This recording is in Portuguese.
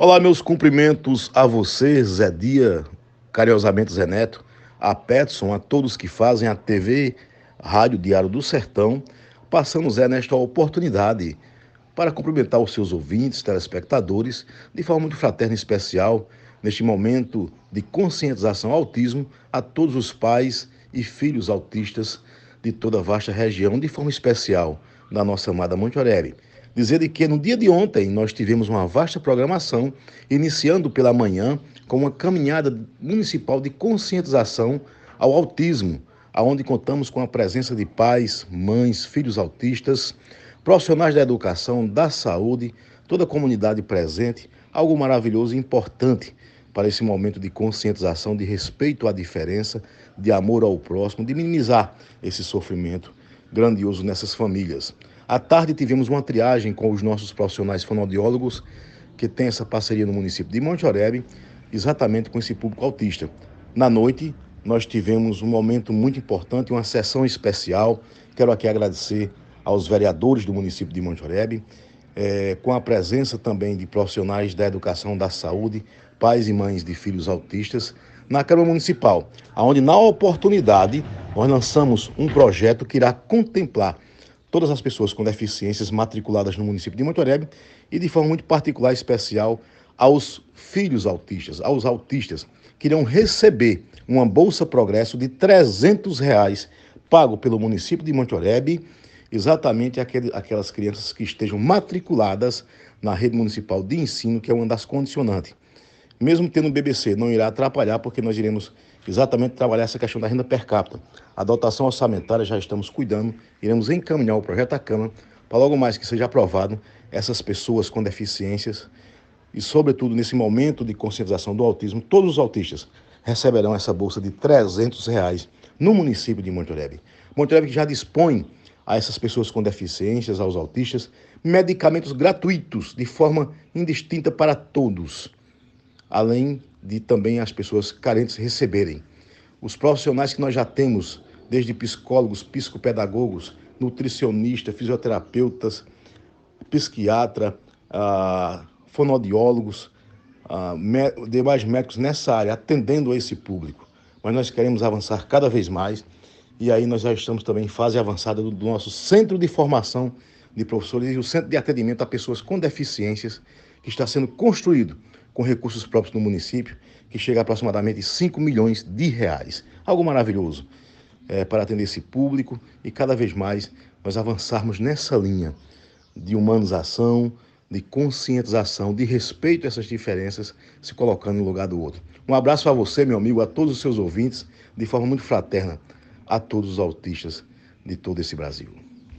Olá, meus cumprimentos a você, Zé Dia, carinhosamente Zé Neto, a Petson, a todos que fazem a TV Rádio Diário do Sertão, passando Zé nesta oportunidade para cumprimentar os seus ouvintes, telespectadores, de forma muito fraterna e especial, neste momento de conscientização ao autismo, a todos os pais e filhos autistas de toda a vasta região, de forma especial da nossa amada Monte Oreb. Dizer que no dia de ontem nós tivemos uma vasta programação, iniciando pela manhã com uma caminhada municipal de conscientização ao autismo, aonde contamos com a presença de pais, mães, filhos autistas, profissionais da educação, da saúde, toda a comunidade presente, algo maravilhoso e importante para esse momento de conscientização, de respeito à diferença, de amor ao próximo, de minimizar esse sofrimento grandioso nessas famílias. À tarde tivemos uma triagem com os nossos profissionais fonoaudiólogos, que tem essa parceria no município de Monte Oreb, exatamente com esse público autista. Na noite, nós tivemos um momento muito importante, uma sessão especial. Quero aqui agradecer aos vereadores do município de Monte Oreb, é, com a presença também de profissionais da educação da saúde, pais e mães de filhos autistas, na Câmara Municipal, onde, na oportunidade, nós lançamos um projeto que irá contemplar todas as pessoas com deficiências matriculadas no município de Montorebe e de forma muito particular e especial aos filhos autistas, aos autistas, que irão receber uma Bolsa Progresso de 300 reais pago pelo município de Montorebe, exatamente aquele, aquelas crianças que estejam matriculadas na rede municipal de ensino, que é uma das condicionantes. Mesmo tendo BBC, não irá atrapalhar, porque nós iremos exatamente trabalhar essa questão da renda per capita. A dotação orçamentária já estamos cuidando, iremos encaminhar o projeto à Câmara para logo mais que seja aprovado essas pessoas com deficiências e, sobretudo, nesse momento de conscientização do autismo, todos os autistas receberão essa bolsa de 300 reais no município de. Montorebe que já dispõe a essas pessoas com deficiências, aos autistas, medicamentos gratuitos, de forma indistinta para todos, além de também as pessoas carentes receberem. Os profissionais que nós já temos, desde psicólogos, psicopedagogos, nutricionistas, fisioterapeutas, psiquiatra, ah, fonoaudiólogos, ah, demais médicos nessa área, atendendo a esse público. Mas nós queremos avançar cada vez mais e aí nós já estamos também em fase avançada do, do nosso centro de formação de professores e o centro de atendimento a pessoas com deficiências que está sendo construído com recursos próprios no município, que chega a aproximadamente 5 milhões de reais. Algo maravilhoso é, para atender esse público e cada vez mais nós avançarmos nessa linha de humanização, de conscientização, de respeito a essas diferenças, se colocando no lugar do outro. Um abraço a você, meu amigo, a todos os seus ouvintes, de forma muito fraterna, a todos os autistas de todo esse Brasil.